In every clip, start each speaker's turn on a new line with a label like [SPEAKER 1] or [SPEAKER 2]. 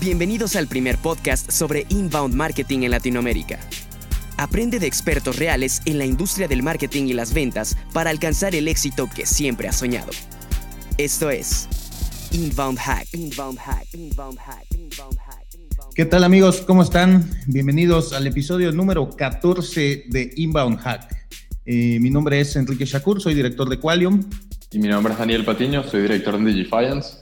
[SPEAKER 1] Bienvenidos al primer podcast sobre inbound marketing en Latinoamérica. Aprende de expertos reales en la industria del marketing y las ventas para alcanzar el éxito que siempre has soñado. Esto es Inbound Hack. Inbound Hack. Inbound Hack.
[SPEAKER 2] Inbound Hack. ¿Qué tal amigos? ¿Cómo están? Bienvenidos al episodio número 14 de Inbound Hack. Eh, mi nombre es Enrique Shakur, soy director de Qualium.
[SPEAKER 3] Y mi nombre es Daniel Patiño, soy director de Digifiance.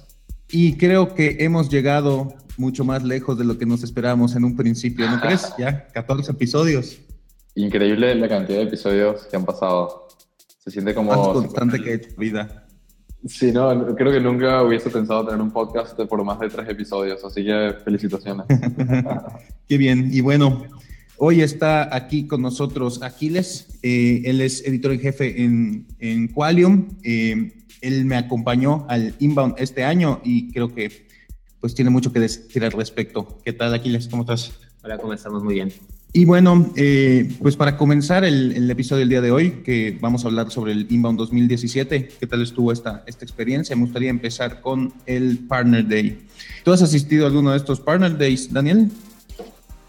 [SPEAKER 2] Y creo que hemos llegado mucho más lejos de lo que nos esperábamos en un principio, ¿no crees? Ya, 14 episodios.
[SPEAKER 3] Increíble la cantidad de episodios que han pasado. Se siente como...
[SPEAKER 2] Más constante que hecho vida.
[SPEAKER 3] Sí, no, creo que nunca hubiese pensado tener un podcast por más de tres episodios, así que felicitaciones.
[SPEAKER 2] Qué bien, y bueno, hoy está aquí con nosotros Aquiles, eh, él es editor en jefe en, en Qualium, eh, él me acompañó al Inbound este año y creo que pues tiene mucho que decir al respecto. ¿Qué tal, Aquiles? ¿Cómo estás?
[SPEAKER 4] Hola, ¿cómo estamos? Muy bien.
[SPEAKER 2] Y bueno, eh, pues para comenzar el, episodio del día de hoy, que vamos a hablar sobre el Inbound 2017, ¿qué tal estuvo esta, esta experiencia? Me gustaría empezar con el Partner Day. ¿Tú has asistido a alguno de estos Partner Days, Daniel?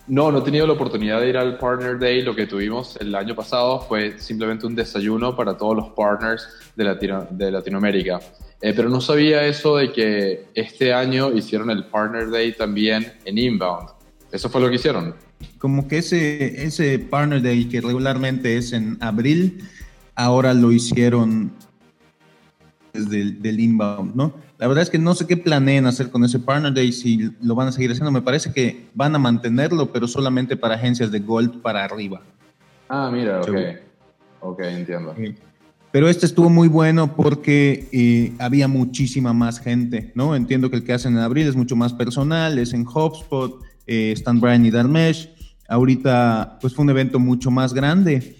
[SPEAKER 3] No, no he tenido la oportunidad de ir al Partner Day. Lo que tuvimos el año pasado fue simplemente un desayuno para todos los partners de, de Latinoamérica. Eh, pero no sabía eso de que este año hicieron el Partner Day también en Inbound. ¿Eso fue lo que hicieron?
[SPEAKER 2] Como que ese, ese Partner Day que regularmente es en abril, ahora lo hicieron desde el del Inbound, ¿no? La verdad es que no sé qué planean hacer con ese Partner Day, si lo van a seguir haciendo. Me parece que van a mantenerlo, pero solamente para agencias de Gold para arriba.
[SPEAKER 3] Ah, mira, ok. Ok, entiendo.
[SPEAKER 2] Pero este estuvo muy bueno porque eh, había muchísima más gente, ¿no? Entiendo que el que hacen en abril es mucho más personal, es en HubSpot, eh, están Brian y Darmesh. Ahorita, pues fue un evento mucho más grande.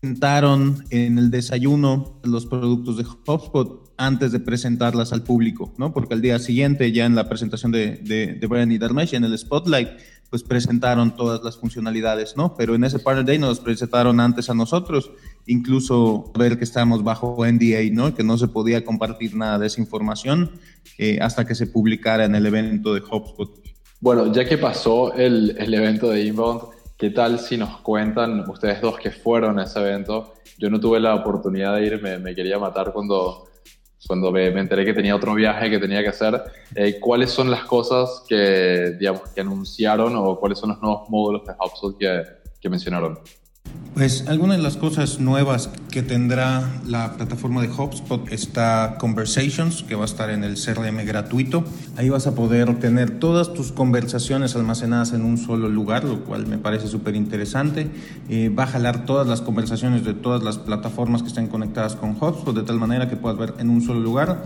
[SPEAKER 2] Presentaron en el desayuno los productos de HubSpot antes de presentarlas al público, ¿no? Porque al día siguiente, ya en la presentación de, de, Brian y Darmesh, en el Spotlight, pues presentaron todas las funcionalidades, ¿no? Pero en ese Partner Day nos presentaron antes a nosotros, incluso ver que estábamos bajo NDA, ¿no? Que no se podía compartir nada de esa información eh, hasta que se publicara en el evento de HubSpot.
[SPEAKER 3] Bueno, ya que pasó el, el evento de Inbound, ¿qué tal si nos cuentan ustedes dos que fueron a ese evento? Yo no tuve la oportunidad de ir, me, quería matar cuando cuando me, enteré que tenía otro viaje que tenía que hacer, eh, ¿cuáles son las cosas que, digamos, que anunciaron o cuáles son los nuevos módulos de HubSpot que mencionaron?
[SPEAKER 2] Pues algunas de las cosas nuevas que tendrá la plataforma de HubSpot está Conversations, que va a estar en el CRM gratuito. Ahí vas a poder tener todas tus conversaciones almacenadas en un solo lugar, lo cual me parece súper interesante. Eh, va a jalar todas las conversaciones de todas las plataformas que estén conectadas con HubSpot, de tal manera que puedas ver en un solo lugar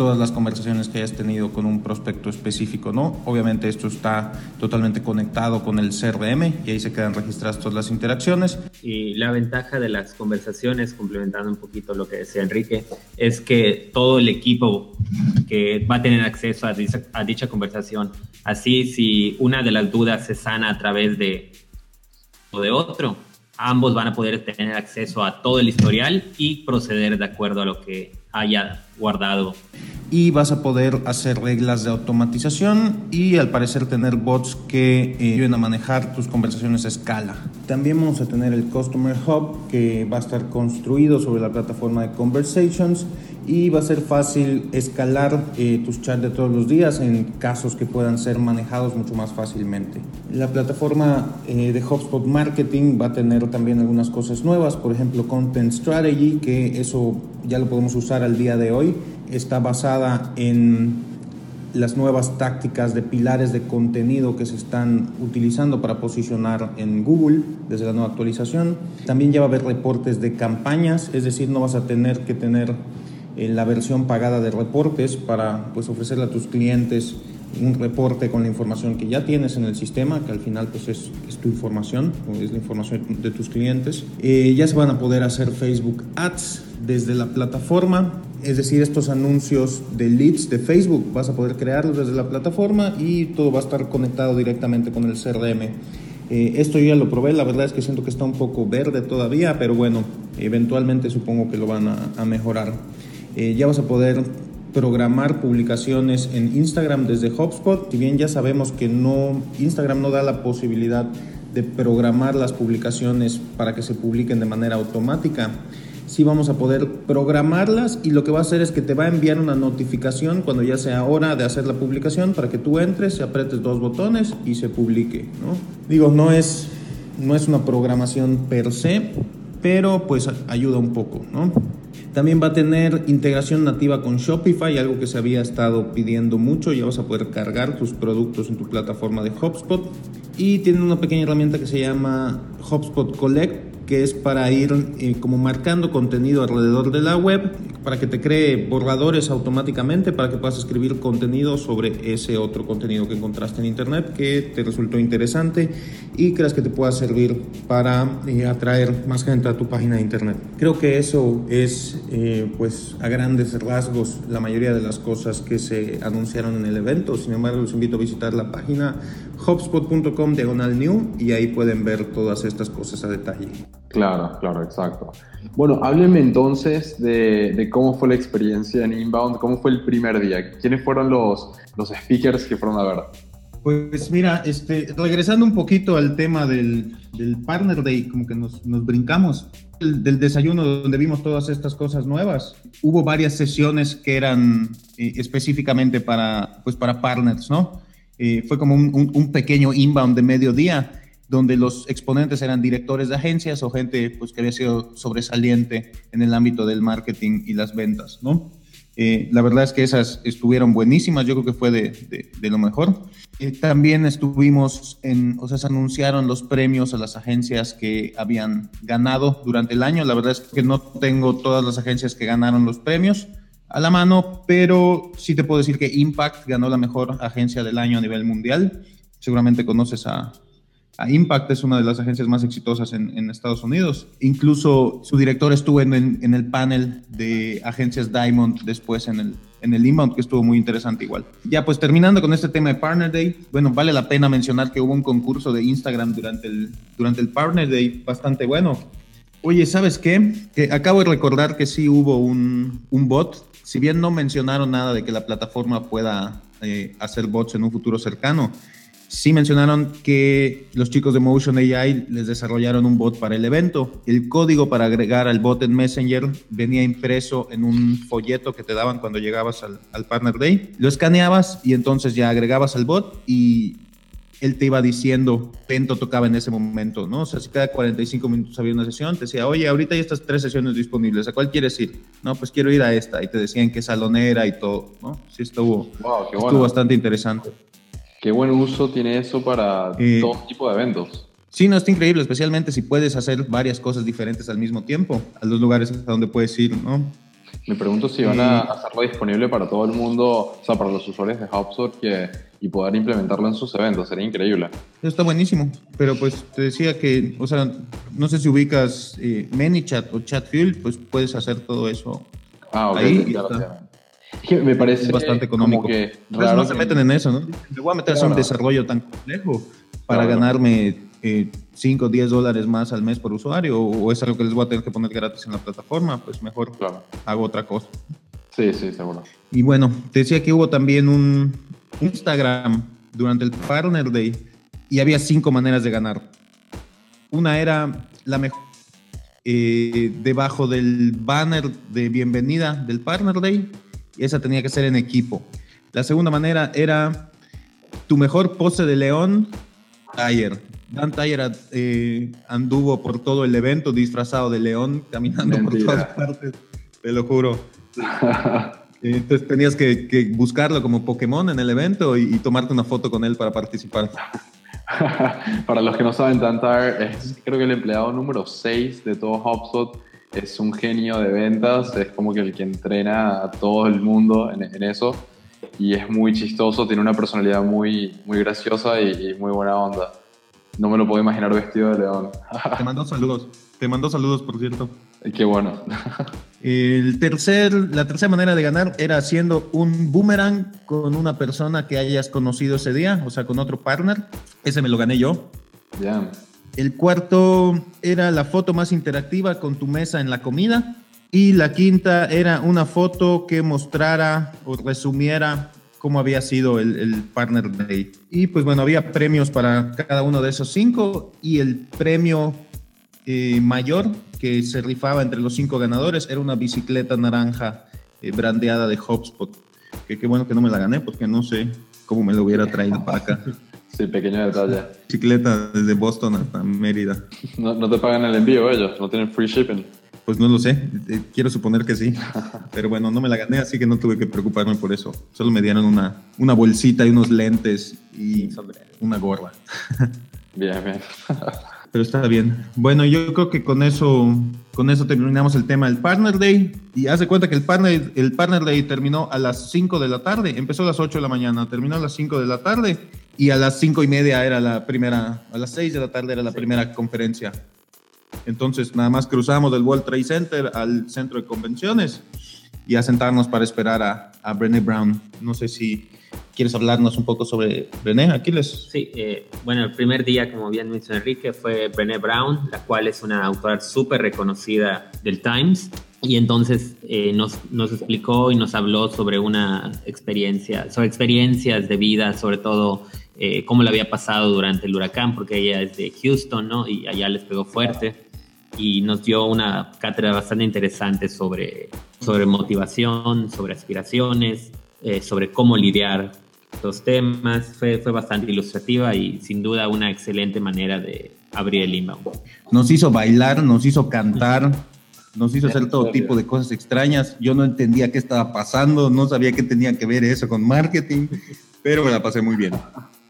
[SPEAKER 2] todas las conversaciones que hayas tenido con un prospecto específico, ¿no? Obviamente esto está totalmente conectado con el CRM y ahí se quedan registradas todas las interacciones.
[SPEAKER 4] Y la ventaja de las conversaciones, complementando un poquito lo que decía Enrique, es que todo el equipo que va a tener acceso a dicha, a dicha conversación, así si una de las dudas se sana a través de o de otro, ambos van a poder tener acceso a todo el historial y proceder de acuerdo a lo que haya guardado.
[SPEAKER 2] Y vas a poder hacer reglas de automatización y al parecer tener bots que eh, ayuden a manejar tus conversaciones a escala. También vamos a tener el Customer Hub que va a estar construido sobre la plataforma de Conversations y va a ser fácil escalar eh, tus chats de todos los días en casos que puedan ser manejados mucho más fácilmente. La plataforma eh, de HubSpot Marketing va a tener también algunas cosas nuevas, por ejemplo Content Strategy, que eso ya lo podemos usar al día de hoy. Está basada en las nuevas tácticas de pilares de contenido que se están utilizando para posicionar en Google desde la nueva actualización. También ya va a haber reportes de campañas, es decir, no vas a tener que tener en la versión pagada de reportes para pues, ofrecerle a tus clientes un reporte con la información que ya tienes en el sistema, que al final pues es, es tu información, es la información de tus clientes. Eh, ya se van a poder hacer Facebook Ads desde la plataforma, es decir, estos anuncios de leads de Facebook, vas a poder crearlos desde la plataforma y todo va a estar conectado directamente con el CRM. Eh, esto yo ya lo probé, la verdad es que siento que está un poco verde todavía, pero bueno, eventualmente supongo que lo van a, a mejorar. Eh, ya vas a poder programar publicaciones en Instagram desde HubSpot. Si bien ya sabemos que no Instagram no da la posibilidad de programar las publicaciones para que se publiquen de manera automática, sí vamos a poder programarlas y lo que va a hacer es que te va a enviar una notificación cuando ya sea hora de hacer la publicación para que tú entres, apretes dos botones y se publique. ¿no? Digo, no es, no es una programación per se, pero pues ayuda un poco. ¿no? También va a tener integración nativa con Shopify, algo que se había estado pidiendo mucho. Ya vas a poder cargar tus productos en tu plataforma de HubSpot. Y tiene una pequeña herramienta que se llama HubSpot Collect, que es para ir eh, como marcando contenido alrededor de la web, para que te cree borradores automáticamente, para que puedas escribir contenido sobre ese otro contenido que encontraste en internet que te resultó interesante y creas que te pueda servir para eh, atraer más gente a tu página de internet. Creo que eso es, eh, pues, a grandes rasgos la mayoría de las cosas que se anunciaron en el evento. Sin embargo, los invito a visitar la página hubspot.com diagonal new y ahí pueden ver todas estas cosas a detalle.
[SPEAKER 3] Claro, claro, exacto. Bueno, háblenme entonces de, cómo fue la experiencia en Inbound, cómo fue el primer día, quiénes fueron los, los speakers que fueron a ver.
[SPEAKER 2] Pues mira, este, regresando un poquito al tema del, del Partner Day, como que nos, nos brincamos, del desayuno donde vimos todas estas cosas nuevas, hubo varias sesiones que eran eh, específicamente para, pues para partners, ¿no? Eh, fue como un, pequeño inbound de mediodía donde los exponentes eran directores de agencias o gente pues, que había sido sobresaliente en el ámbito del marketing y las ventas, ¿no? Eh, la verdad es que esas estuvieron buenísimas, yo creo que fue de, de, lo mejor. Eh, también estuvimos en, o sea, se anunciaron los premios a las agencias que habían ganado durante el año. La verdad es que no tengo todas las agencias que ganaron los premios a la mano, pero sí te puedo decir que Impact ganó la mejor agencia del año a nivel mundial. Seguramente conoces a, Impact es una de las agencias más exitosas en, Estados Unidos. Incluso su director estuvo en, el panel de agencias Diamond después en el, en el Inbound, que estuvo muy interesante igual. Ya, pues terminando con este tema de Partner Day, bueno, vale la pena mencionar que hubo un concurso de Instagram durante el, durante el Partner Day bastante bueno. Oye, ¿sabes qué? Que acabo de recordar que sí hubo un, un bot. Si bien no mencionaron nada de que la plataforma pueda eh, hacer bots en un futuro cercano, Sí mencionaron que los chicos de Motion AI les desarrollaron un bot para el evento. El código para agregar al bot en Messenger venía impreso en un folleto que te daban cuando llegabas al, Partner Day. Lo escaneabas y entonces ya agregabas al bot y él te iba diciendo, Pento tocaba en ese momento, ¿no? O sea, si cada 45 minutos había una sesión, te decía, oye, ahorita hay estas tres sesiones disponibles, ¿a cuál quieres ir? No, pues quiero ir a esta. Y te decían qué salonera y todo, ¿no? Sí, estuvo, estuvo bastante interesante.
[SPEAKER 3] Qué buen uso tiene eso para eh, todo tipo de eventos.
[SPEAKER 2] Sí, no, está increíble, especialmente si puedes hacer varias cosas diferentes al mismo tiempo, a los lugares a donde puedes ir, ¿no?
[SPEAKER 3] Me pregunto si van a hacerlo disponible para todo el mundo, o sea, para los usuarios de HubSpot que, y poder implementarlo en sus eventos, sería increíble.
[SPEAKER 2] Eso está buenísimo, pero pues te decía que, o sea, no sé si ubicas eh, ManyChat o ChatFuel, pues puedes hacer todo eso
[SPEAKER 3] ah, okay, ahí me parece
[SPEAKER 2] bastante económico. que no se meten en eso, ¿no? Me voy a meter en un desarrollo tan complejo para ganarme 5 o 10 dólares más al mes por usuario o es algo que les voy a tener que poner gratis en la plataforma, pues mejor hago otra cosa.
[SPEAKER 3] Sí, sí, seguro.
[SPEAKER 2] Y bueno, te decía que hubo también un Instagram durante el Partner Day y había cinco maneras de ganar. Una era la mejor eh, debajo del banner de bienvenida del Partner Day esa tenía que ser en equipo. La segunda manera era tu mejor pose de león, Taller. Dan Taller eh, anduvo por todo el evento disfrazado de león, caminando por todas partes, te lo juro. Entonces tenías que, buscarlo como Pokémon en el evento y, tomarte una foto con él para participar.
[SPEAKER 3] para los que no saben, Tantar es creo que el empleado número 6 de todo HubSpot es un genio de ventas, es como que el que entrena a todo el mundo en, eso y es muy chistoso, tiene una personalidad muy, muy graciosa y, muy buena onda. No me lo puedo imaginar vestido de león.
[SPEAKER 2] Te mando saludos, te mando saludos por cierto.
[SPEAKER 3] Qué bueno.
[SPEAKER 2] El tercer, la tercera manera de ganar era haciendo un boomerang con una persona que hayas conocido ese día, o sea, con otro partner. Ese me lo gané yo.
[SPEAKER 3] Ya.
[SPEAKER 2] El cuarto era la foto más interactiva con tu mesa en la comida. Y la quinta era una foto que mostrara o resumiera cómo había sido el, Partner Day. Y pues bueno, había premios para cada uno de esos cinco y el premio eh, mayor que se rifaba entre los cinco ganadores era una bicicleta naranja eh, brandeada de HubSpot. Que qué bueno que no me la gané porque no sé cómo me lo hubiera traído para acá.
[SPEAKER 3] Sí, pequeño detalle.
[SPEAKER 2] Bicicleta desde Boston hasta Mérida.
[SPEAKER 3] No, no te pagan el envío ellos, no tienen free shipping.
[SPEAKER 2] Pues no lo sé, eh, quiero suponer que sí, pero bueno, no me la gané, así que no tuve que preocuparme por eso. Solo me dieron una, una bolsita y unos lentes y una gorra.
[SPEAKER 3] Bien, bien.
[SPEAKER 2] Pero está bien. Bueno, yo creo que con eso, con eso terminamos el tema del Partner Day. Y haz de cuenta que el Partner, el Partner Day terminó a las 5 de la tarde, empezó a las 8 de la mañana, terminó a las 5 de la tarde y a las 5 y media era la primera, a las 6 de la tarde era la primera conferencia. Entonces, nada más cruzamos del World Trade Center al centro de convenciones y a sentarnos para esperar a, a Brené Brown. No sé si quieres hablarnos un poco sobre Brené, Aquiles.
[SPEAKER 4] Sí, eh, bueno, el primer día, como bien mencionó Enrique, fue Brené Brown, la cual es una autora súper reconocida del Times. Y entonces eh, nos, nos, explicó y nos habló sobre una experiencia, sobre experiencias de vida, sobre todo eh, cómo le había pasado durante el huracán, porque ella es de Houston, ¿no? Y allá les pegó fuerte y nos dio una cátedra bastante interesante sobre, sobre motivación, sobre aspiraciones, eh, sobre cómo lidiar los temas. Fue, fue bastante ilustrativa y sin duda una excelente manera de abrir el inbound.
[SPEAKER 2] Nos hizo bailar, nos hizo cantar, nos hizo hacer todo tipo de cosas extrañas. Yo no entendía qué estaba pasando, no sabía qué tenía que ver eso con marketing, pero me la pasé muy bien.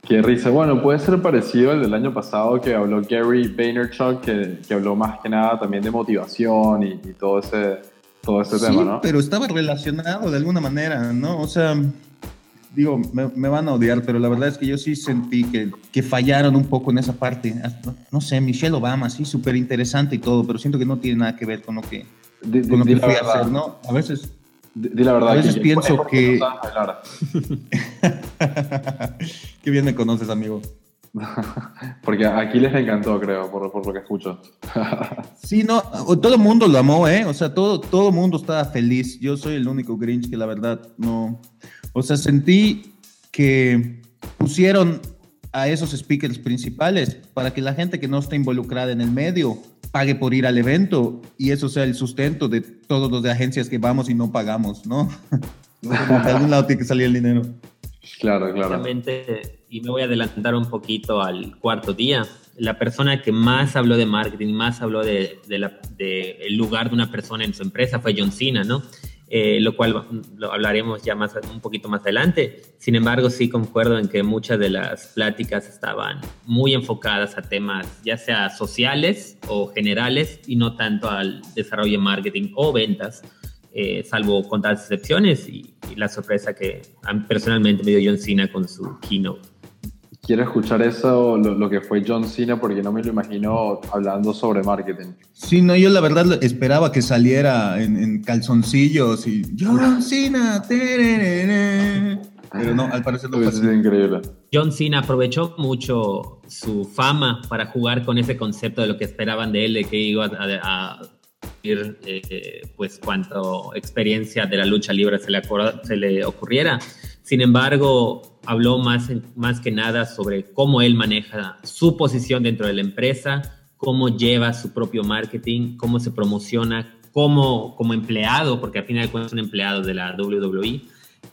[SPEAKER 3] Qué risa. Bueno, puede ser parecido al del año pasado que habló Gary Vaynerchuk, que, que habló más que nada también de motivación y, todo ese, todo ese tema, ¿no?
[SPEAKER 2] pero estaba relacionado de alguna manera, ¿no? O sea, digo, me, van a odiar, pero la verdad es que yo sí sentí que, que fallaron un poco en esa parte. No, sé, Michelle Obama, sí, súper interesante y todo, pero siento que no tiene nada que ver con lo que, con lo que fui a hacer, ¿no? A veces
[SPEAKER 3] Di, la verdad.
[SPEAKER 2] A veces pienso que... Qué bien me conoces, amigo.
[SPEAKER 3] Porque aquí les encantó, creo, por, por lo que escucho.
[SPEAKER 2] sí, no, todo el mundo lo amó, ¿eh? O sea, todo, todo el mundo estaba feliz. Yo soy el único Grinch que la verdad no... O sea, sentí que pusieron a esos speakers principales para que la gente que no está involucrada en el medio pague por ir al evento y eso sea el sustento de todos los de agencias que vamos y no pagamos, ¿no? de algún lado tiene que salir el dinero.
[SPEAKER 3] Claro, claro.
[SPEAKER 4] y me voy a adelantar un poquito al cuarto día. La persona que más habló de marketing, más habló de, de, el lugar de una persona en su empresa fue John Cena, ¿no? Eh, lo cual lo hablaremos ya más, un poquito más adelante. Sin embargo, sí concuerdo en que muchas de las pláticas estaban muy enfocadas a temas ya sea sociales o generales y no tanto al desarrollo de marketing o ventas, eh, salvo contadas excepciones y, y, la sorpresa que personalmente me dio John Cena con su keynote
[SPEAKER 3] quiero escuchar eso, lo, que fue John Cena, porque no me lo imagino hablando sobre marketing.
[SPEAKER 2] Sí, no, yo la verdad esperaba que saliera en, calzoncillos y John Cena. Pero no, al parecer no
[SPEAKER 3] fue increíble.
[SPEAKER 4] John Cena aprovechó mucho su fama para jugar con ese concepto de lo que esperaban de él, de que iba a, ir, eh, pues cuanto experiencia de la lucha libre se le, se le ocurriera. Sin embargo, habló más, más que nada sobre cómo él maneja su posición dentro de la empresa, cómo lleva su propio marketing, cómo se promociona como, como empleado, porque al final de cuentas es un empleado de la WWE,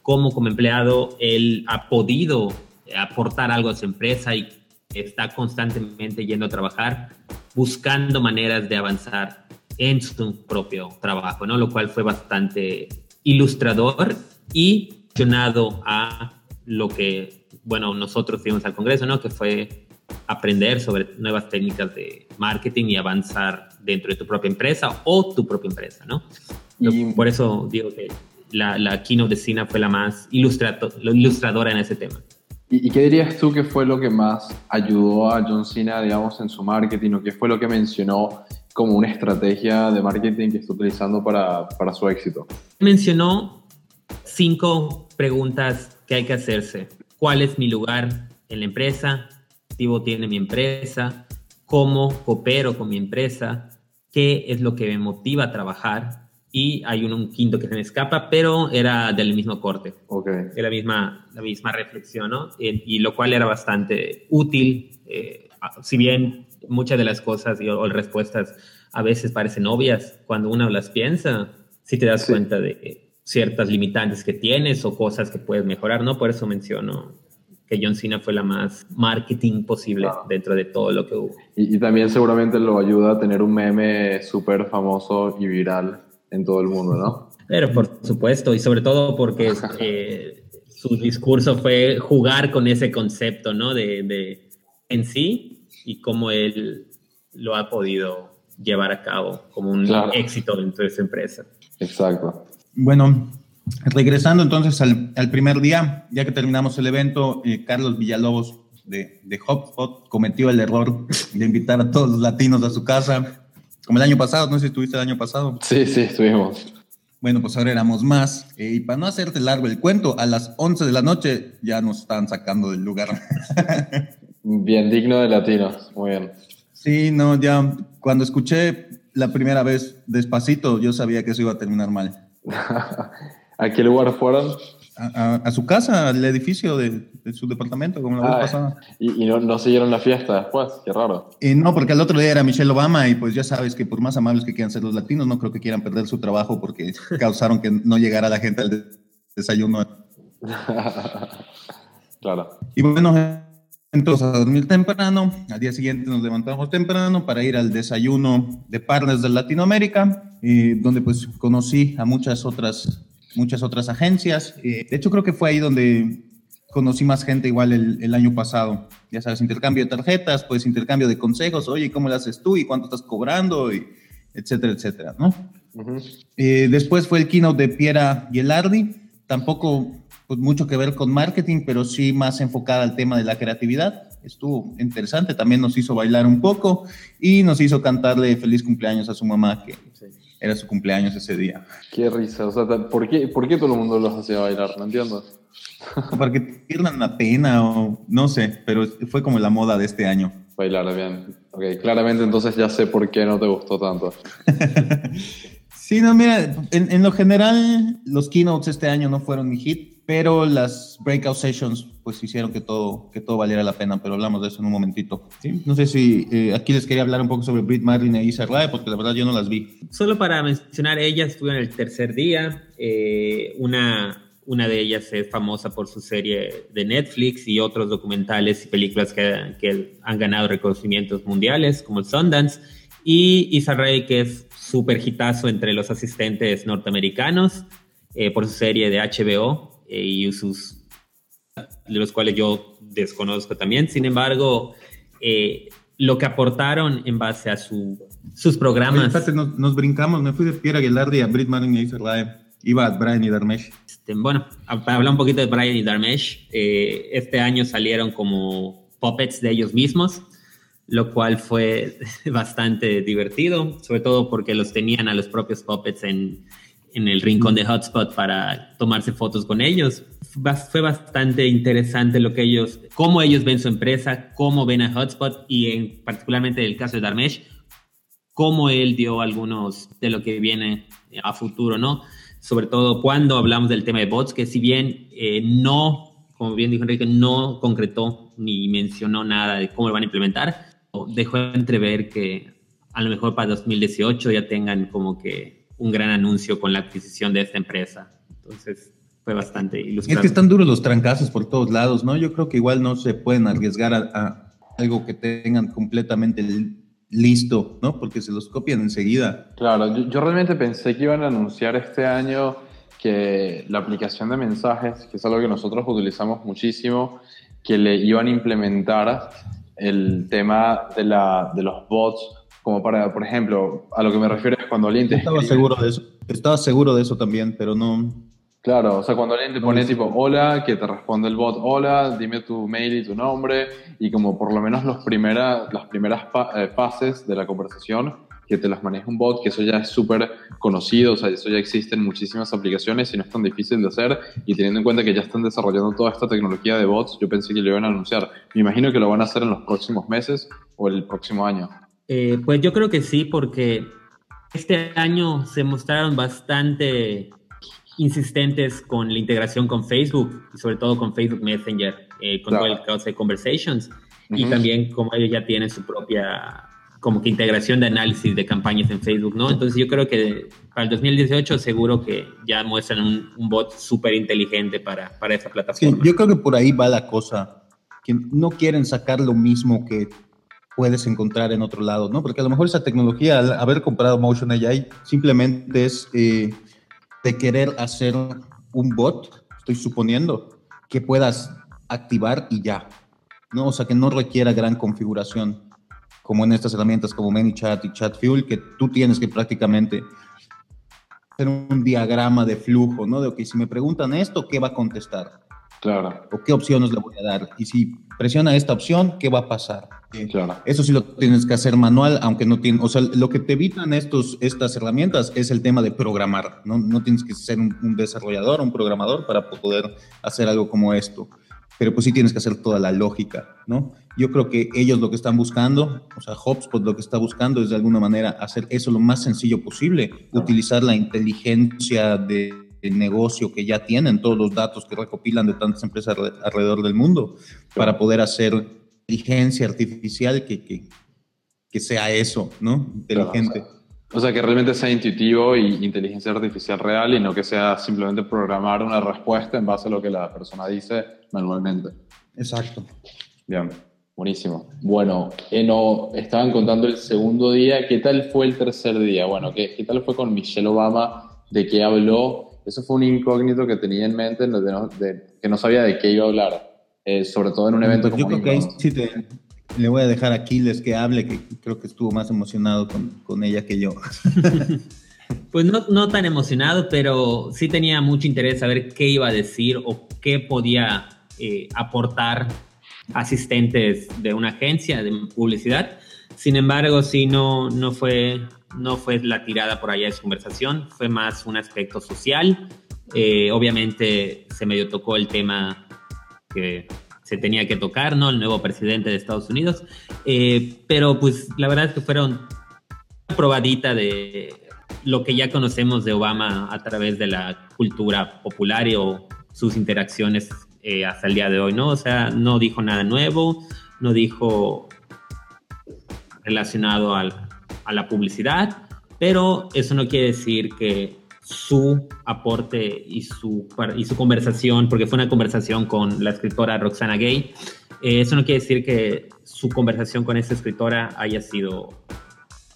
[SPEAKER 4] cómo como empleado él ha podido aportar algo a su empresa y está constantemente yendo a trabajar, buscando maneras de avanzar en su propio trabajo, ¿no? Lo cual fue bastante ilustrador y a lo que, bueno, nosotros fuimos al Congreso, ¿no? Que fue aprender sobre nuevas técnicas de marketing y avanzar dentro de tu propia empresa o tu propia empresa, ¿no? Y, por eso digo que la, la keynote de Cina fue la más ilustradora en ese tema.
[SPEAKER 3] ¿Y, qué dirías tú que fue lo que más ayudó a John Cena, digamos, en su marketing o qué fue lo que mencionó como una estrategia de marketing que está utilizando para, para su éxito?
[SPEAKER 4] Mencionó cinco preguntas que hay que hacerse. ¿Cuál es mi lugar en la empresa? ¿Qué activo tiene mi empresa? ¿Cómo coopero con mi empresa? ¿Qué es lo que me motiva a trabajar? y hay un, quinto que se me escapa, pero era del mismo corte.
[SPEAKER 3] Okay.
[SPEAKER 4] De la misma, la misma reflexión, ¿no? Y, lo cual era bastante útil, eh, si bien muchas de las cosas y, o, respuestas a veces parecen obvias, cuando uno las piensa, sí te das cuenta de ciertas limitantes que tienes o cosas que puedes mejorar, ¿no? Por eso menciono que John Cena fue la más marketing posible dentro de todo lo que hubo.
[SPEAKER 3] Y, y, también seguramente lo ayuda a tener un meme súper famoso y viral en todo el mundo, ¿no?
[SPEAKER 4] Pero por supuesto, y sobre todo porque eh, su discurso fue jugar con ese concepto, ¿no? De, de, en sí y cómo él lo ha podido llevar a cabo como un éxito dentro de su empresa.
[SPEAKER 3] Exacto.
[SPEAKER 2] Bueno, regresando entonces al, al primer día, ya que terminamos el evento, eh, Carlos Villalobos de, de HubSpot cometió el error de invitar a todos los latinos a su casa como el año pasado, no sé si estuviste el año pasado.
[SPEAKER 3] Sí, sí, estuvimos.
[SPEAKER 2] Bueno, pues ahora éramos más. Eh, y para no hacerte largo el cuento, a las 11 de la noche ya nos estaban sacando del lugar.
[SPEAKER 3] bien digno de latinos, muy bien.
[SPEAKER 2] Sí, no, ya cuando escuché la primera vez despacito, yo sabía que eso iba a terminar mal.
[SPEAKER 3] ¿A qué lugar fueron?
[SPEAKER 2] a, su casa, al edificio de, su departamento, como la vez ah, pasada.
[SPEAKER 3] ¿Y, no, no, siguieron la fiesta después? Qué raro.
[SPEAKER 2] Eh, no, porque el otro día era Michelle Obama y pues ya sabes que por más amables que quieran ser los latinos, no creo que quieran perder su trabajo porque causaron que no llegara la gente al desayuno.
[SPEAKER 3] claro.
[SPEAKER 2] Y bueno, entonces a dormir temprano, al día siguiente nos levantamos temprano para ir al desayuno de Partners de Latinoamérica, eh, donde pues conocí a muchas otras muchas otras agencias. Eh, de hecho, creo que fue ahí donde conocí más gente igual el, año pasado. Ya sabes, intercambio de tarjetas, pues intercambio de consejos, oye, ¿cómo lo haces tú y cuánto estás cobrando? Y etcétera, etcétera, ¿no? Eh, después fue el keynote de Piera Gielardi, tampoco pues, mucho que ver con marketing, pero sí más enfocada al tema de la creatividad. Estuvo interesante, también nos hizo bailar un poco y nos hizo cantarle feliz cumpleaños a su mamá, que era su cumpleaños ese día.
[SPEAKER 3] Qué risa, o sea, ¿por qué, ¿por qué todo el mundo los hacía bailar? No entiendo.
[SPEAKER 2] Para que pierdan la pena o no sé, pero fue como la moda de este año.
[SPEAKER 3] Bailar bien. Ok, claramente entonces ya sé por qué no te gustó tanto.
[SPEAKER 2] sí, no, mira, en, en lo general los keynotes este año no fueron mi hit pero las breakout sessions pues hicieron que todo, que todo valiera la pena, pero hablamos de eso en un momentito. ¿sí? No sé si eh, aquí les quería hablar un poco sobre Brit Marlin e Isa Rae, porque la verdad yo no las vi.
[SPEAKER 4] Solo para mencionar, ellas estuvieron el tercer día, eh, una, una de ellas es famosa por su serie de Netflix y otros documentales y películas que, que han ganado reconocimientos mundiales, como el Sundance, y Isa Rae, que es súper hitazo entre los asistentes norteamericanos, eh, por su serie de HBO, y sus de los cuales yo desconozco también. Sin embargo, eh, lo que aportaron en base a su, sus programas.
[SPEAKER 2] nos, brincamos, me fui de Pierre Aguilardi a Brit Martin y Iba a Brian y Darmesh.
[SPEAKER 4] Este, bueno, para hablar un poquito de Brian y Darmesh, eh, este año salieron como puppets de ellos mismos, lo cual fue bastante divertido, sobre todo porque los tenían a los propios puppets en, en el rincón de Hotspot para tomarse fotos con ellos. Fue bastante interesante lo que ellos, cómo ellos ven su empresa, cómo ven a Hotspot y en particularmente el caso de Darmesh, cómo él dio algunos de lo que viene a futuro, ¿no? Sobre todo cuando hablamos del tema de bots, que si bien eh, no, como bien dijo Enrique, no concretó ni mencionó nada de cómo lo van a implementar, dejó entrever que a lo mejor para 2018 ya tengan como que un gran anuncio con la adquisición de esta empresa. Entonces fue bastante ilustrado.
[SPEAKER 2] Es que están duros los trancazos por todos lados, ¿no? Yo creo que igual no se pueden arriesgar a, algo que tengan completamente listo, ¿no? Porque se los copian enseguida.
[SPEAKER 3] Claro, yo, realmente pensé que iban a anunciar este año que la aplicación de mensajes, que es algo que nosotros utilizamos muchísimo, que le iban a implementar el tema de, la, de los bots como para, por ejemplo, a lo que me refiero es cuando alguien te
[SPEAKER 2] Estaba seguro de eso, estaba seguro de eso también, pero no...
[SPEAKER 3] Claro, o sea, cuando alguien te pone tipo hola, que te responde el bot hola, dime tu mail y tu nombre, y como por lo menos los primera, las primeras eh, fases de la conversación, que te las maneja un bot, que eso ya es súper conocido, o sea, eso ya existe en muchísimas aplicaciones y no es tan difícil de hacer, y teniendo en cuenta que ya están desarrollando toda esta tecnología de bots, yo pensé que lo iban a anunciar. Me imagino que lo van a hacer en los próximos meses o el próximo año.
[SPEAKER 4] Eh, pues yo creo que sí, porque este año se mostraron bastante insistentes con la integración con Facebook y sobre todo con Facebook Messenger, eh, con todo el caso de Conversations y también como ellos ya tienen su propia como que integración de análisis de campañas en Facebook, ¿no? Entonces yo creo que para el 2018 seguro que ya muestran un, bot súper inteligente para, para esa plataforma.
[SPEAKER 2] yo creo que por ahí va la cosa, que no quieren sacar lo mismo que puedes encontrar en otro lado, ¿no? Porque a lo mejor esa tecnología, al haber comprado Motion AI, simplemente es eh, de querer hacer un bot, estoy suponiendo, que puedas activar y ya, ¿no? O sea, que no requiera gran configuración como en estas herramientas como ManyChat y ChatFuel, que tú tienes que prácticamente hacer un diagrama de flujo, ¿no? De, ok, si me preguntan esto, ¿qué va a contestar?
[SPEAKER 3] Claro.
[SPEAKER 2] ¿O qué opciones le voy a dar? Y si presiona esta opción, ¿qué va a pasar?
[SPEAKER 3] Claro.
[SPEAKER 2] Eso sí lo tienes que hacer manual, aunque no tiene, o sea, lo que te evitan estos, estas herramientas es el tema de programar, ¿no? No tienes que ser un, un desarrollador, un programador para poder hacer algo como esto pero pues sí tienes que hacer toda la lógica, ¿no? Yo creo que ellos lo que están buscando, o sea, HubSpot lo que está buscando es de alguna manera hacer eso lo más sencillo posible, utilizar la inteligencia de, negocio que ya tienen, todos los datos que recopilan de tantas empresas alrededor del mundo, para poder hacer inteligencia artificial que, que, que sea eso, ¿no? Inteligente.
[SPEAKER 3] O sea, que realmente sea intuitivo y inteligencia artificial real y no que sea simplemente programar una respuesta en base a lo que la persona dice manualmente.
[SPEAKER 2] Exacto.
[SPEAKER 3] Bien, buenísimo. Bueno, Eno, estaban contando el segundo día. ¿Qué tal fue el tercer día? Bueno, ¿qué, qué tal fue con Michelle Obama? ¿De qué habló? Eso fue un incógnito que tenía en mente, de, que no sabía de qué iba a hablar, eh, sobre todo en un evento
[SPEAKER 2] pues
[SPEAKER 3] como
[SPEAKER 2] Yo creo que ahí sí te, le voy a dejar a Aquiles que hable, que creo que estuvo más emocionado con, con ella que yo.
[SPEAKER 4] Pues no, no, tan emocionado, pero sí tenía mucho interés saber qué iba a decir o qué podía eh, aportar asistentes de una agencia de publicidad. Sin embargo, sí, no, no, fue, no fue la tirada por allá de su conversación, fue más un aspecto social. Eh, obviamente se medio tocó el tema que se tenía que tocar, ¿no? El nuevo presidente de Estados Unidos. Eh, pero pues la verdad es que fueron una probadita de lo que ya conocemos de Obama a través de la cultura popular o sus interacciones eh, hasta el día de hoy, ¿no? O sea, no dijo nada nuevo, no dijo relacionado a la publicidad, pero eso no quiere decir que su aporte y su, y su conversación, porque fue una conversación con la escritora Roxana Gay. Eh, eso no quiere decir que su conversación con esa escritora haya sido,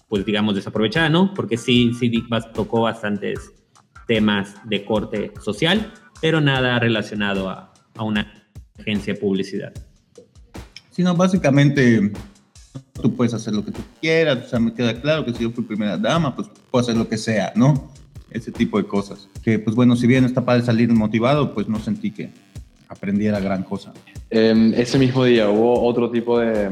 [SPEAKER 4] pues digamos, desaprovechada, ¿no? Porque sí, sí tocó bastantes temas de corte social, pero nada relacionado a, a una agencia de publicidad.
[SPEAKER 2] Sí, no, básicamente tú puedes hacer lo que tú quieras, o sea, me queda claro que si yo fui primera dama, pues puedo hacer lo que sea, ¿no? ese tipo de cosas. Que pues bueno, si bien está para salir motivado, pues no sentí que aprendiera gran cosa.
[SPEAKER 3] Em, ese mismo día, ¿hubo otro tipo de,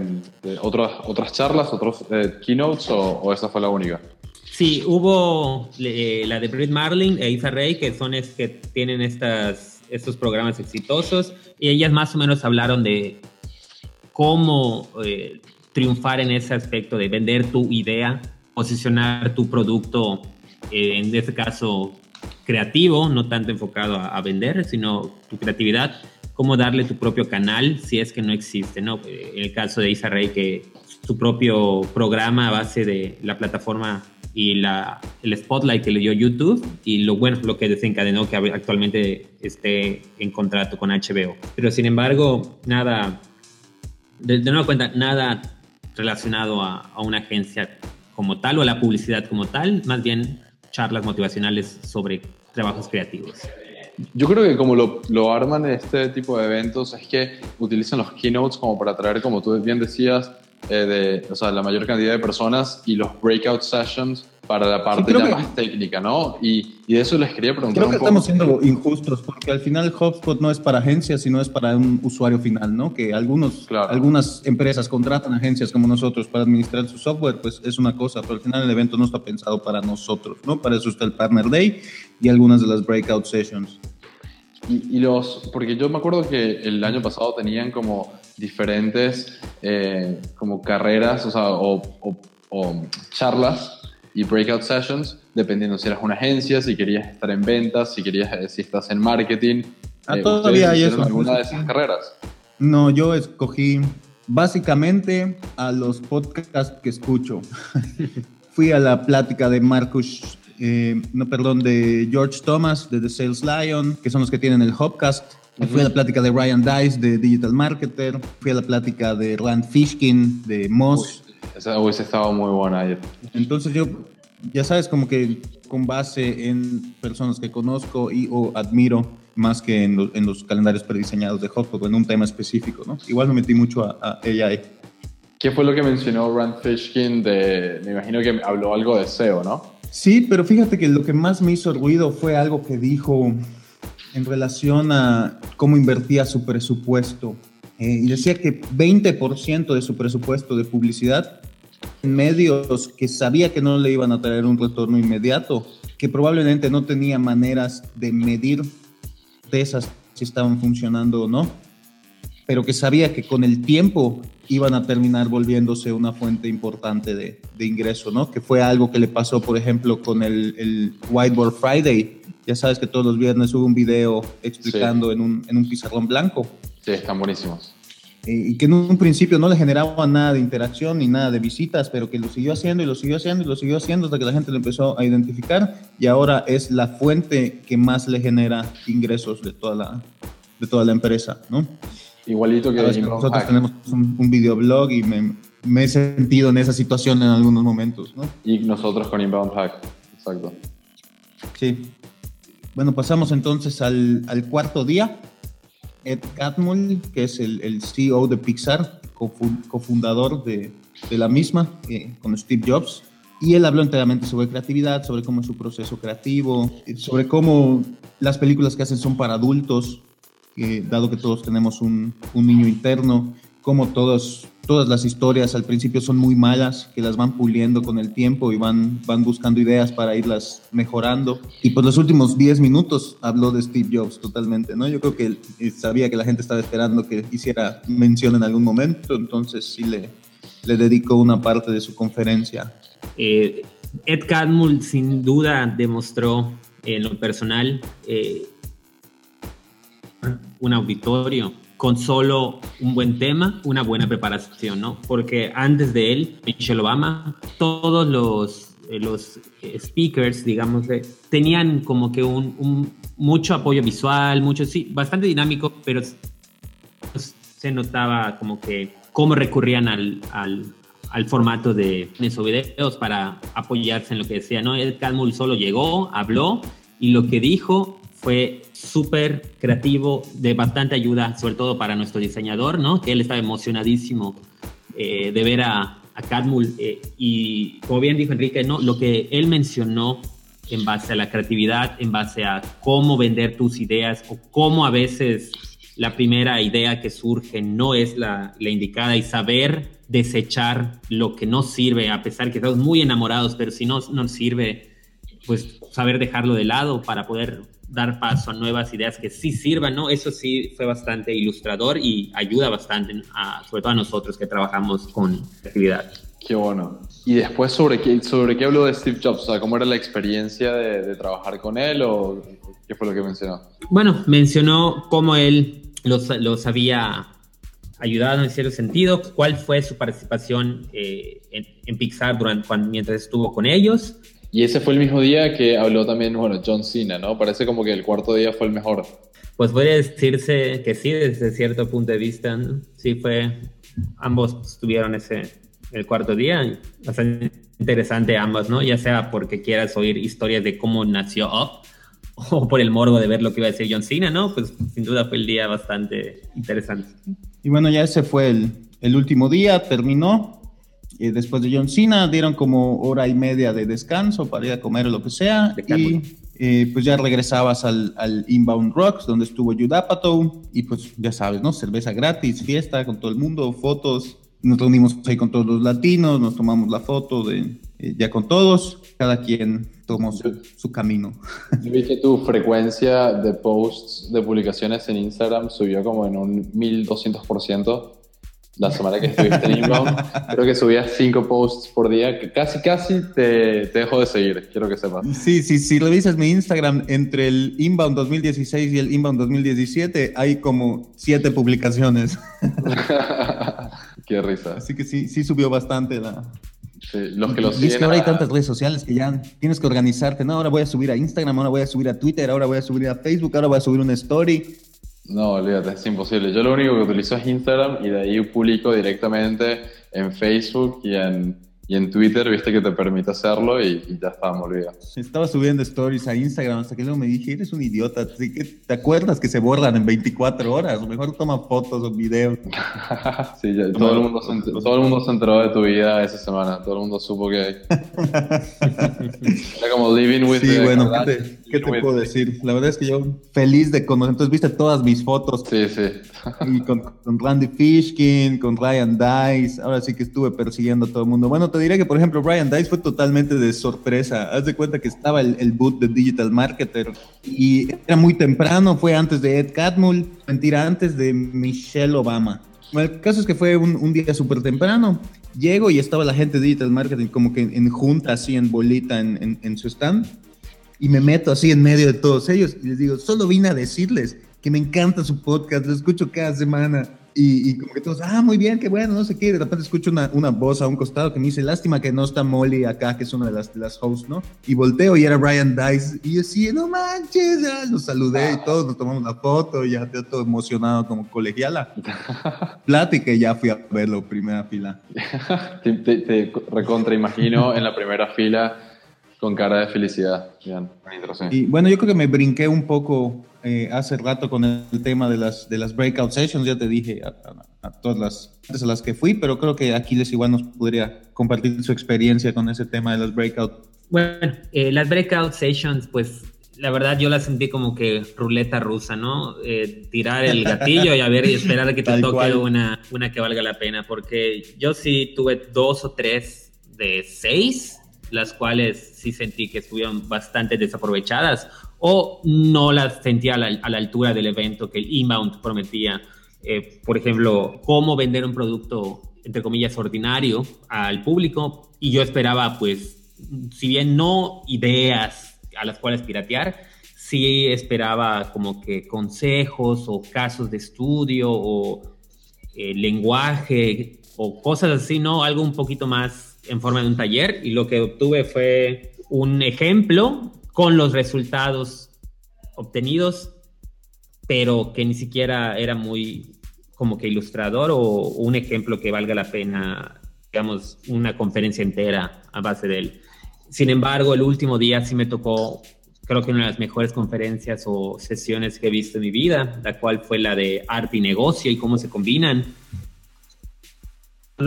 [SPEAKER 3] otras, otras charlas, otros eh, keynotes o, esa fue la única?
[SPEAKER 4] Sí, hubo eh, la de Britt Marlin e Isa Rey, que son es, que tienen estas, estos programas exitosos, y ellas más o menos hablaron de cómo eh, triunfar en ese aspecto de vender tu idea, posicionar tu producto en este caso creativo, no tanto enfocado a, vender, sino tu creatividad, cómo darle tu propio canal si es que no existe, ¿no? En el caso de Isa Rey, que su propio programa a base de la plataforma y la, el spotlight que le dio YouTube y lo bueno, lo que desencadenó que actualmente esté en contrato con HBO. Pero sin embargo, nada, de, de nueva cuenta, nada relacionado a, a una agencia como tal o a la publicidad como tal, más bien charlas motivacionales sobre trabajos creativos.
[SPEAKER 3] Yo creo que como lo, lo arman este tipo de eventos es que utilizan los keynotes como para traer, como tú bien decías, eh, de, o sea, la mayor cantidad de personas y los breakout sessions para la parte ya más técnica, ¿no? Y, y, de eso les quería preguntar.
[SPEAKER 2] Creo que estamos siendo injustos porque al final HubSpot no es para agencias, sino es para un usuario final, ¿no? Que algunos, algunas empresas contratan agencias como nosotros para administrar su software, pues es una cosa, pero al final el evento no está pensado para nosotros, ¿no? Para eso está el Partner Day y algunas de las breakout sessions.
[SPEAKER 3] Y, y los, porque yo me acuerdo que el año pasado tenían como diferentes eh, como carreras, o sea, o, o charlas y breakout sessions, dependiendo si eras una agencia, si querías estar en ventas, si querías, eh, si estás en marketing.
[SPEAKER 2] Ah, todavía hay eso.
[SPEAKER 3] alguna de esas carreras?
[SPEAKER 2] No, yo escogí básicamente a los podcasts que escucho. Fui a la plática de Marcus, eh, no, perdón, de George Thomas de The Sales Lion, que son los que tienen el Hopcast. Fui a la plática de Ryan Dice de Digital Marketer. Fui a la plática de Rand Fishkin de Moss.
[SPEAKER 3] Esa hubiese estado muy buena ayer.
[SPEAKER 2] Entonces yo, ya sabes, como que con base en personas que conozco y o admiro, más que en, en los calendarios prediseñados de HubSpot, en un tema específico, ¿no? Igual me metí mucho a, a AI.
[SPEAKER 3] ¿Qué fue lo que mencionó Rand Fishkin de, me imagino que habló algo de SEO, ¿no?
[SPEAKER 2] Sí, pero fíjate que lo que más me hizo ruido fue algo que dijo en relación a cómo invertía su presupuesto. Eh, y decía que 20% de su presupuesto de publicidad medios que sabía que no le iban a traer un retorno inmediato, que probablemente no tenía maneras de medir de esas si estaban funcionando o no, pero que sabía que con el tiempo iban a terminar volviéndose una fuente importante de, de ingreso, ¿no? Que fue algo que le pasó, por ejemplo, con el, el Whiteboard Friday. Ya sabes que todos los viernes hubo un video explicando
[SPEAKER 3] Sí.
[SPEAKER 2] en, un, en un pizarrón blanco.
[SPEAKER 3] Sí, están buenísimos.
[SPEAKER 2] Eh, y que en un principio no le generaba nada de interacción ni nada de visitas, pero que lo siguió haciendo y lo siguió haciendo y lo siguió haciendo hasta que la gente lo empezó a identificar y ahora es la fuente que más le genera ingresos de toda la, de toda la empresa, ¿no?
[SPEAKER 3] Igualito que
[SPEAKER 2] que nosotros
[SPEAKER 3] Hack.
[SPEAKER 2] tenemos un, un videoblog y me, me he sentido en esa situación en algunos momentos, ¿no?
[SPEAKER 3] Y nosotros con Inbound Hack. Exacto.
[SPEAKER 2] Sí. Bueno, pasamos entonces al, al cuarto día. Ed Catmull, que es el, el CEO de Pixar, cofu- cofundador de, de la misma, eh, con Steve Jobs. Y él habló enteramente sobre creatividad, sobre cómo es su proceso creativo, eh, sobre cómo las películas que hacen son para adultos, eh, dado que todos tenemos un, un niño interno, cómo todos, todas las historias al principio son muy malas, que las van puliendo con el tiempo y van, van buscando ideas para irlas mejorando. Y por los últimos 10 minutos habló de Steve Jobs totalmente, ¿no? Yo creo que eh, sabía que la gente estaba esperando que hiciera mención en algún momento, entonces sí le, le dedicó una parte de su conferencia.
[SPEAKER 4] Eh, Ed Catmull sin duda demostró en lo personal eh, un auditorio con solo un buen tema, una buena preparación, ¿no? Porque antes de él, Michelle Obama, todos los, eh, los speakers, digamos, eh, tenían como que un, mucho apoyo visual, mucho, sí, bastante dinámico, pero se notaba como que cómo recurrían al, al, al formato de esos videos para apoyarse en lo que decía, ¿no? Ed Catmull solo llegó, habló y lo que dijo fue súper creativo, de bastante ayuda, sobre todo para nuestro diseñador, ¿no? Que él estaba emocionadísimo eh, de ver a, a eh, y como bien dijo Enrique, ¿no? Lo que él mencionó en base a la creatividad, en base a cómo vender tus ideas o cómo a veces la primera idea que surge no es la, la indicada y saber desechar lo que no sirve, a pesar que estamos muy enamorados, pero si no nos sirve, pues saber dejarlo de lado para poder dar paso a nuevas ideas que sí sirvan, ¿no? Eso sí fue bastante ilustrador y ayuda bastante, a, sobre todo a nosotros que trabajamos con creatividad.
[SPEAKER 3] Qué bueno. Y después, ¿sobre qué, sobre qué habló de Steve Jobs? O sea, ¿cómo era la experiencia de, de trabajar con él o qué fue lo que mencionó?
[SPEAKER 4] Bueno, mencionó cómo él los, los había ayudado en cierto sentido, cuál fue su participación eh, en, en, Pixar durante, cuando, mientras estuvo con ellos.
[SPEAKER 3] Y ese fue el mismo día que habló también, bueno, John Cena, ¿no? Parece como que el cuarto día fue el mejor.
[SPEAKER 4] Pues podría decirse que sí, desde cierto punto de vista, ¿no? sí fue, ambos tuvieron ese, el cuarto día, bastante interesante ambos, ¿no? Ya sea porque quieras oír historias de cómo nació Up o por el morbo de ver lo que iba a decir John Cena, ¿no? Pues sin duda fue el día bastante interesante.
[SPEAKER 2] Y bueno, ya ese fue el, el último día, terminó. Eh, después de John Cena dieron como hora y media de descanso para ir a comer o lo que sea. Y eh, pues ya regresabas al, al, Inbound Rocks, donde estuvo Judapato. Y pues ya sabes, ¿no? Cerveza gratis, fiesta con todo el mundo, fotos. Nos reunimos ahí con todos los latinos, nos tomamos la foto de eh, ya con todos. Cada quien tomó su, su camino.
[SPEAKER 3] Vi que tu frecuencia de posts, de publicaciones en Instagram subió como en un 1200%. La semana que estuviste en Inbound. Creo que subías cinco posts por día, que casi, casi te, te dejo de seguir, quiero que sepas.
[SPEAKER 2] Sí, sí, si revisas mi Instagram, entre el Inbound 2016 y el Inbound 2017 hay como siete publicaciones.
[SPEAKER 3] Qué risa.
[SPEAKER 2] Así que sí, sí subió bastante la...
[SPEAKER 3] Sí, los que lo
[SPEAKER 2] y es que ahora hay tantas redes sociales que ya tienes que organizarte. No, ahora voy a subir a Instagram, ahora voy a subir a Twitter, ahora voy a subir a Facebook, ahora voy a subir una story.
[SPEAKER 3] No, olvídate, es imposible. Yo lo único que utilizo es Instagram y de ahí publico directamente en Facebook y en, y en Twitter, viste que te permite hacerlo y, ya está, me olvidé.
[SPEAKER 2] Estaba subiendo stories a Instagram hasta que luego me dije, eres un idiota, ¿te acuerdas que se borran en 24 horas? Mejor toma fotos o videos.
[SPEAKER 3] sí, todo, el mundo se enteró, todo el mundo se enteró de tu vida esa semana, todo el mundo supo que... Era como living with
[SPEAKER 2] Sí, bueno, ¿qué te, ¿qué te puedo decir? La verdad es que yo feliz de conocer, entonces viste todas mis fotos.
[SPEAKER 3] Sí, sí.
[SPEAKER 2] y con, con Randy Fishkin, con Ryan Dice, ahora sí que estuve persiguiendo a todo el mundo. Bueno, te diré que, por ejemplo, Brian Dice fue totalmente de sorpresa. Haz de cuenta que estaba el, el boot de Digital Marketer y era muy temprano, fue antes de Ed Catmull, mentira, antes de Michelle Obama. el caso es que fue un, un día súper temprano. Llego y estaba la gente de Digital Marketing como que en, junta, así en bolita en, en, en su stand. Y me meto así en medio de todos ellos y les digo, solo vine a decirles que me encanta su podcast, lo escucho cada semana y, como que todos, ah, muy bien, qué bueno, no sé qué. De repente escucho una, una, voz a un costado que me dice, lástima que no está Molly acá, que es una de las, de las hosts, ¿no? Y volteo y era Brian Dice. Y yo sí, no manches, ya los saludé y todos nos tomamos una foto, y ya todo emocionado como colegiala. Plática y ya fui a verlo, primera fila.
[SPEAKER 3] te, te, te recontra imagino en la primera fila con cara de felicidad. Bien,
[SPEAKER 2] y bueno, yo creo que me brinqué un poco eh, hace rato con el tema de las, de las breakout sessions, ya te dije a, todas las a las que fui, pero creo que Aquiles igual nos podría compartir su experiencia con ese tema de las breakout.
[SPEAKER 4] Bueno, eh, las breakout sessions, pues la verdad yo las sentí como que ruleta rusa, ¿no? Eh, tirar el gatillo y a ver y esperar a que te toque una, una que valga la pena, porque yo sí tuve dos o tres de seis las cuales sí sentí que estuvieron bastante desaprovechadas o no las sentía a la, altura del evento que el inbound prometía. Eh, por ejemplo, cómo vender un producto, entre comillas, ordinario al público. Y yo esperaba, pues, si bien no ideas a las cuales piratear, sí esperaba como que consejos o casos de estudio o eh, lenguaje o cosas así, ¿no? Algo un poquito más en forma de un taller y lo que obtuve fue un ejemplo con los resultados obtenidos, pero que ni siquiera era muy como que ilustrador o un ejemplo que valga la pena, digamos, una conferencia entera a base de él. Sin embargo, el último día sí me tocó, creo que una de las mejores conferencias o sesiones que he visto en mi vida, la cual fue la de arte y negocio y cómo se combinan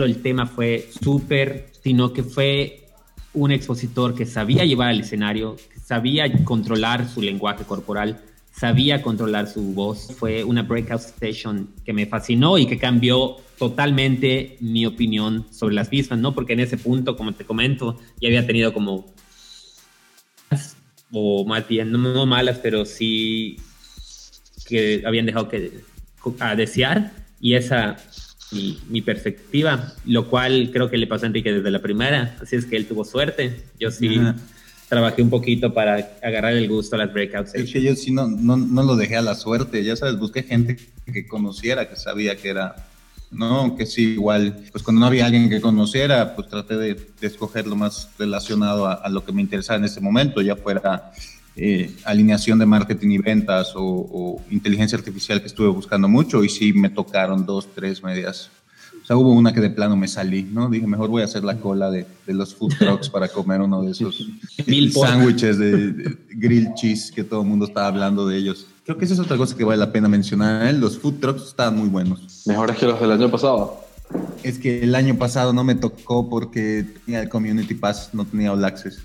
[SPEAKER 4] el tema fue súper, sino que fue un expositor que sabía llevar al escenario, que sabía controlar su lenguaje corporal, sabía controlar su voz. Fue una breakout session que me fascinó y que cambió totalmente mi opinión sobre las mismas, ¿no? Porque en ese punto, como te comento, ya había tenido como, o más bien, no, malas, pero sí que habían dejado que a desear y esa mi, perspectiva, lo cual creo que le pasó a Enrique desde la primera, así es que él tuvo suerte. Yo sí trabajé un poquito para agarrar el gusto a las breakouts.
[SPEAKER 2] Es que yo sí no, no, no, lo dejé a la suerte, ya sabes, busqué gente que conociera, que sabía que era, no, que sí, igual, pues cuando no había alguien que conociera, pues traté de, escoger lo más relacionado a, a, lo que me interesaba en ese momento, ya fuera eh, alineación de marketing y ventas o, inteligencia artificial que estuve buscando mucho y sí me tocaron dos, tres medias. O sea, hubo una que de plano me salí, ¿no? Dije, mejor voy a hacer la cola de, de los food trucks para comer uno de esos sándwiches de, de grill cheese que todo el mundo estaba hablando de ellos. Creo que esa es otra cosa que vale la pena mencionar. ¿eh? Los food trucks estaban muy buenos.
[SPEAKER 3] Mejores que los del año pasado.
[SPEAKER 2] Es que el año pasado no me tocó porque tenía el Community Pass, no tenía All Access.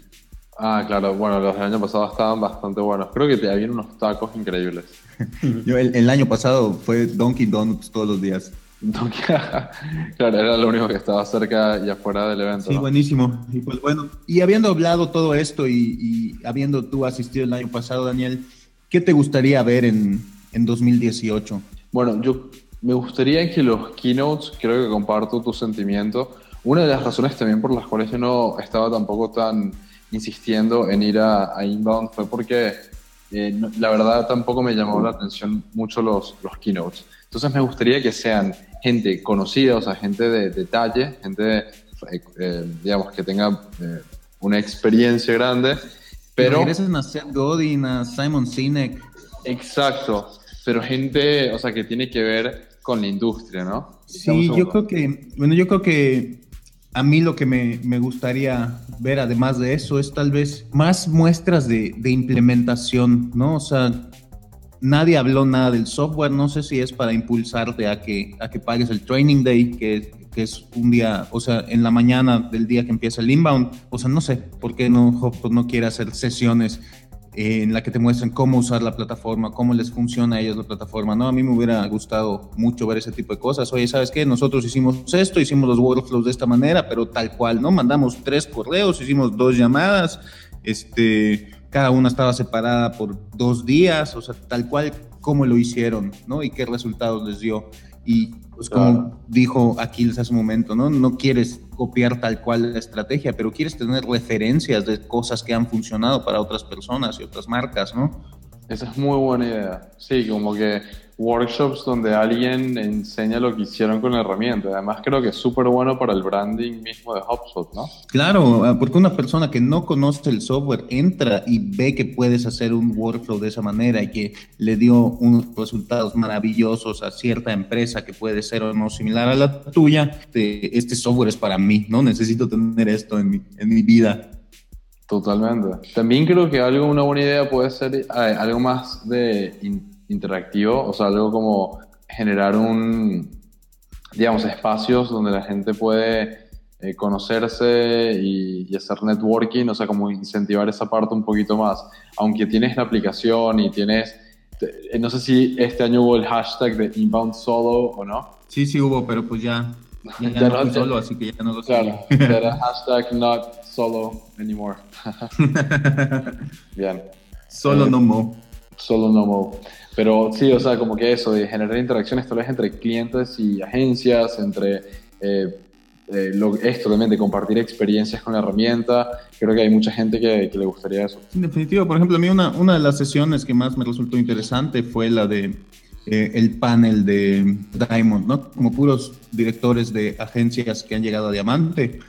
[SPEAKER 3] Ah, claro, bueno, los del año pasado estaban bastante buenos. Creo que te habían unos tacos increíbles.
[SPEAKER 2] Yo el, año pasado fue Donkey Donuts todos los días.
[SPEAKER 3] claro, era lo único que estaba cerca y afuera del evento.
[SPEAKER 2] Sí, buenísimo. Y pues bueno, y habiendo hablado todo esto y, habiendo tú asistido el año pasado, Daniel, ¿qué te gustaría ver en, en 2018?
[SPEAKER 3] Bueno, yo me gustaría que los keynotes, creo que comparto tu sentimiento, una de las razones también por las cuales yo no estaba tampoco tan insistiendo en ir a, Inbound fue porque eh, la verdad tampoco me llamó la atención mucho los, los keynotes. Entonces me gustaría que sean gente conocida, o sea, gente de detalle, gente, eh, digamos, que tenga eh, una experiencia grande, pero...
[SPEAKER 2] Regresan a Seth Godin, a Simon Sinek.
[SPEAKER 3] Exacto, pero gente, o sea, que tiene que ver con la industria, ¿no?
[SPEAKER 2] Sí, yo creo que, bueno, yo creo que a mí lo que me, me, gustaría ver, además de eso, es tal vez más muestras de, de, implementación, ¿no? O sea, nadie habló nada del software, no sé si es para impulsarte a que, a que pagues el training day, que, que es un día, o sea, en la mañana del día que empieza el inbound, o sea, no sé por qué no, no quiere hacer sesiones en la que te muestran cómo usar la plataforma, cómo les funciona a ellos la plataforma, ¿no? A mí me hubiera gustado mucho ver ese tipo de cosas. Oye, ¿sabes qué? Nosotros hicimos esto, hicimos los workflows de esta manera, pero tal cual, ¿no? Mandamos tres correos, hicimos dos llamadas, este, cada una estaba separada por dos días, o sea, tal cual cómo lo hicieron, ¿no? Y qué resultados les dio. Y pues como dijo Aquiles hace un momento, ¿no? No quieres copiar tal cual la estrategia, pero quieres tener referencias de cosas que han funcionado para otras personas y otras marcas, ¿no?
[SPEAKER 3] Esa es muy buena idea. Sí, como que workshops donde alguien enseña lo que hicieron con la herramienta. Además, creo que es súper bueno para el branding mismo de HubSpot, ¿no?
[SPEAKER 2] Claro, ah, porque una persona que no conoce el software entra y ve que puedes hacer un workflow de esa manera y que le dio unos resultados maravillosos a cierta empresa que puede ser o no similar a la tuya, este software es para mí, ¿no? Necesito tener esto en mi, en mi vida.
[SPEAKER 3] Totalmente. También creo que algo, una buena idea puede ser algo más de interactivo, o sea, algo como generar un, digamos, espacios donde la gente puede eh, conocerse y, hacer networking, o sea, como incentivar esa parte un poquito más. Aunque tienes la aplicación y tienes, eh, no sé si este año hubo el hashtag de inbound solo o no.
[SPEAKER 2] Sí, sí hubo, pero pues ya, ya, no, solo, así que ya no lo sé.
[SPEAKER 3] Claro, hashtag not solo anymore. Bien.
[SPEAKER 2] Solo no mo.
[SPEAKER 3] Solo no mo. Pero sí, o sea, como que eso, de generar interacciones tal vez entre clientes y agencias, entre eh, eh, lo, esto también de compartir experiencias con la herramienta, creo que hay mucha gente que, le gustaría eso.
[SPEAKER 2] En definitivo, por ejemplo, a mí una, una de las sesiones que más me resultó interesante fue la de eh, el panel de Diamond, ¿no? Como puros directores de agencias que han llegado a Diamante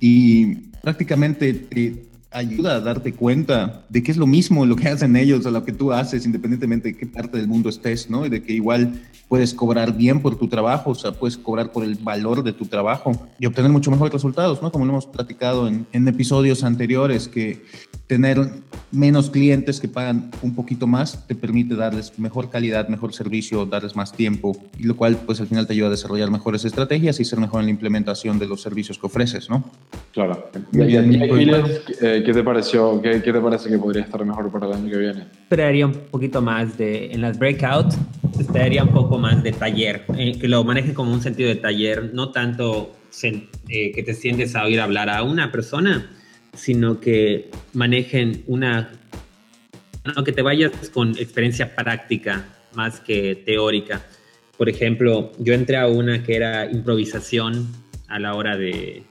[SPEAKER 2] y prácticamente ayuda a darte cuenta de que es lo mismo lo que hacen ellos a lo que tú haces, independientemente de qué parte del mundo estés, ¿no? Y de que igual puedes cobrar bien por tu trabajo, o sea, puedes cobrar por el valor de tu trabajo y obtener mucho mejores resultados, ¿no? Como lo hemos platicado en, en episodios anteriores, que tener menos clientes que pagan un poquito más te permite darles mejor calidad, mejor servicio, darles más tiempo, y lo cual pues al final te ayuda a desarrollar mejores estrategias y ser mejor en la implementación de los servicios que ofreces, ¿no?
[SPEAKER 3] Claro. ¿Y, y, pues, eh, qué te pareció? ¿Qué, ¿Qué, te parece que podría estar mejor para el año que viene?
[SPEAKER 4] Esperaría un poquito más de, en las breakouts, esperaría un poco más de taller, eh, que lo manejen como un sentido de taller, no tanto eh, que te sientes a oír hablar a una persona, sino que manejen una, no, que te vayas con experiencia práctica más que teórica. Por ejemplo, yo entré a una que era improvisación a la hora de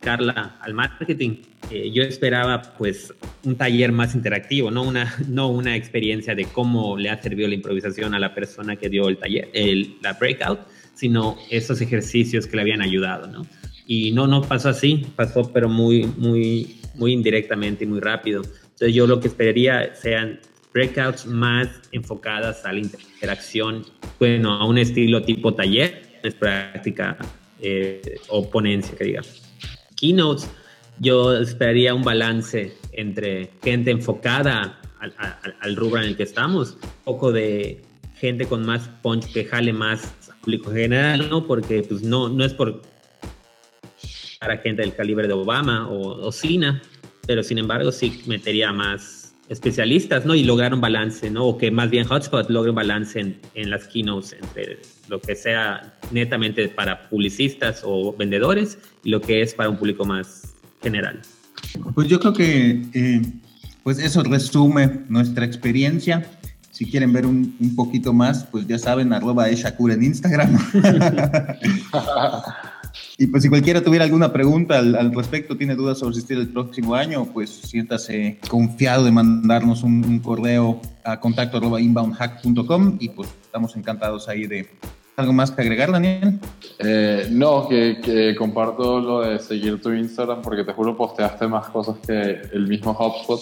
[SPEAKER 4] Carla al marketing. Eh, yo esperaba pues un taller más interactivo, no una, no una experiencia de cómo le ha servido la improvisación a la persona que dio el taller, el, la breakout, sino esos ejercicios que le habían ayudado, ¿no? Y no, no pasó así, pasó pero muy, muy, muy indirectamente y muy rápido. Entonces yo lo que esperaría sean breakouts más enfocadas a la interacción, bueno, a un estilo tipo taller, es práctica eh, o ponencia, que digamos. Keynotes, yo esperaría un balance entre gente enfocada al, al, rubro en el que estamos, un poco de gente con más punch que jale más público general, ¿no? Porque pues no, no es por para gente del calibre de Obama o, o pero sin embargo sí metería más especialistas, ¿no? Y lograr un balance, ¿no? O que más bien Hotspot logre un balance en, en las keynotes entre lo que sea netamente para publicistas o vendedores y lo que es para un público más general.
[SPEAKER 2] Pues yo creo que eh, pues eso resume nuestra experiencia Si quieren ver un, un poquito más, pues ya saben, arroba Shakur en Instagram. y pues si cualquiera tuviera alguna pregunta al, al, respecto, tiene dudas sobre asistir el próximo año, pues siéntase confiado de mandarnos un, un correo a contacto arroba inboundhack.com y pues estamos encantados ahí de ¿Algo más que agregar, Daniel?
[SPEAKER 3] Eh, no, que, comparto lo de seguir tu Instagram porque te juro posteaste más cosas que el mismo HubSpot.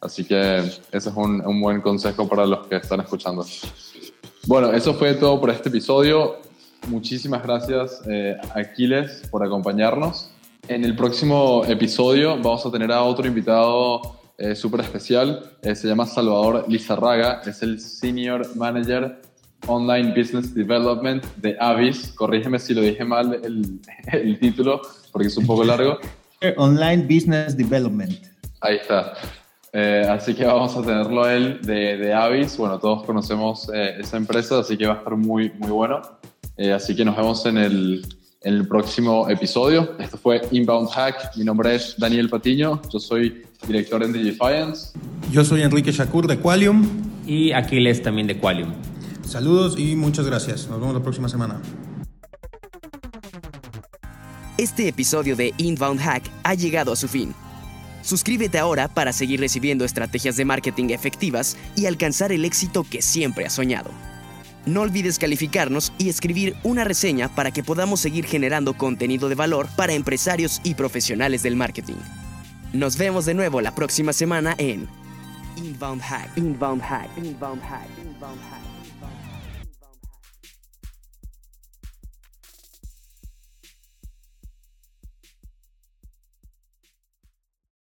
[SPEAKER 3] Así que ese es un, un buen consejo para los que están escuchando. Bueno, eso fue todo por este episodio. Muchísimas gracias, eh, Aquiles, por acompañarnos. En el próximo episodio vamos a tener a otro invitado eh, súper especial. Eh, se llama Salvador Lizarraga. Es el Senior Manager Online Business Development de Avis. Corrígeme si lo dije mal el, el título, porque es un poco largo.
[SPEAKER 2] Online Business Development.
[SPEAKER 3] Ahí está. Eh, así que vamos a tenerlo él de, de Avis. Bueno, todos conocemos eh, esa empresa, así que va a estar muy, muy bueno. Eh, así que nos vemos en el, en el próximo episodio. Esto fue Inbound Hack. Mi nombre es Daniel Patiño. Yo soy director en Digifiance.
[SPEAKER 2] Yo soy Enrique Shakur de Qualium.
[SPEAKER 4] Y Aquiles también de Qualium.
[SPEAKER 2] Saludos y muchas gracias. Nos vemos la próxima semana.
[SPEAKER 1] Este episodio de Inbound Hack ha llegado a su fin. Suscríbete ahora para seguir recibiendo estrategias de marketing efectivas y alcanzar el éxito que siempre has soñado. No olvides calificarnos y escribir una reseña para que podamos seguir generando contenido de valor para empresarios y profesionales del marketing. Nos vemos de nuevo la próxima semana en Inbound Hack. Inbound Hack. Inbound Hack. Inbound Hack.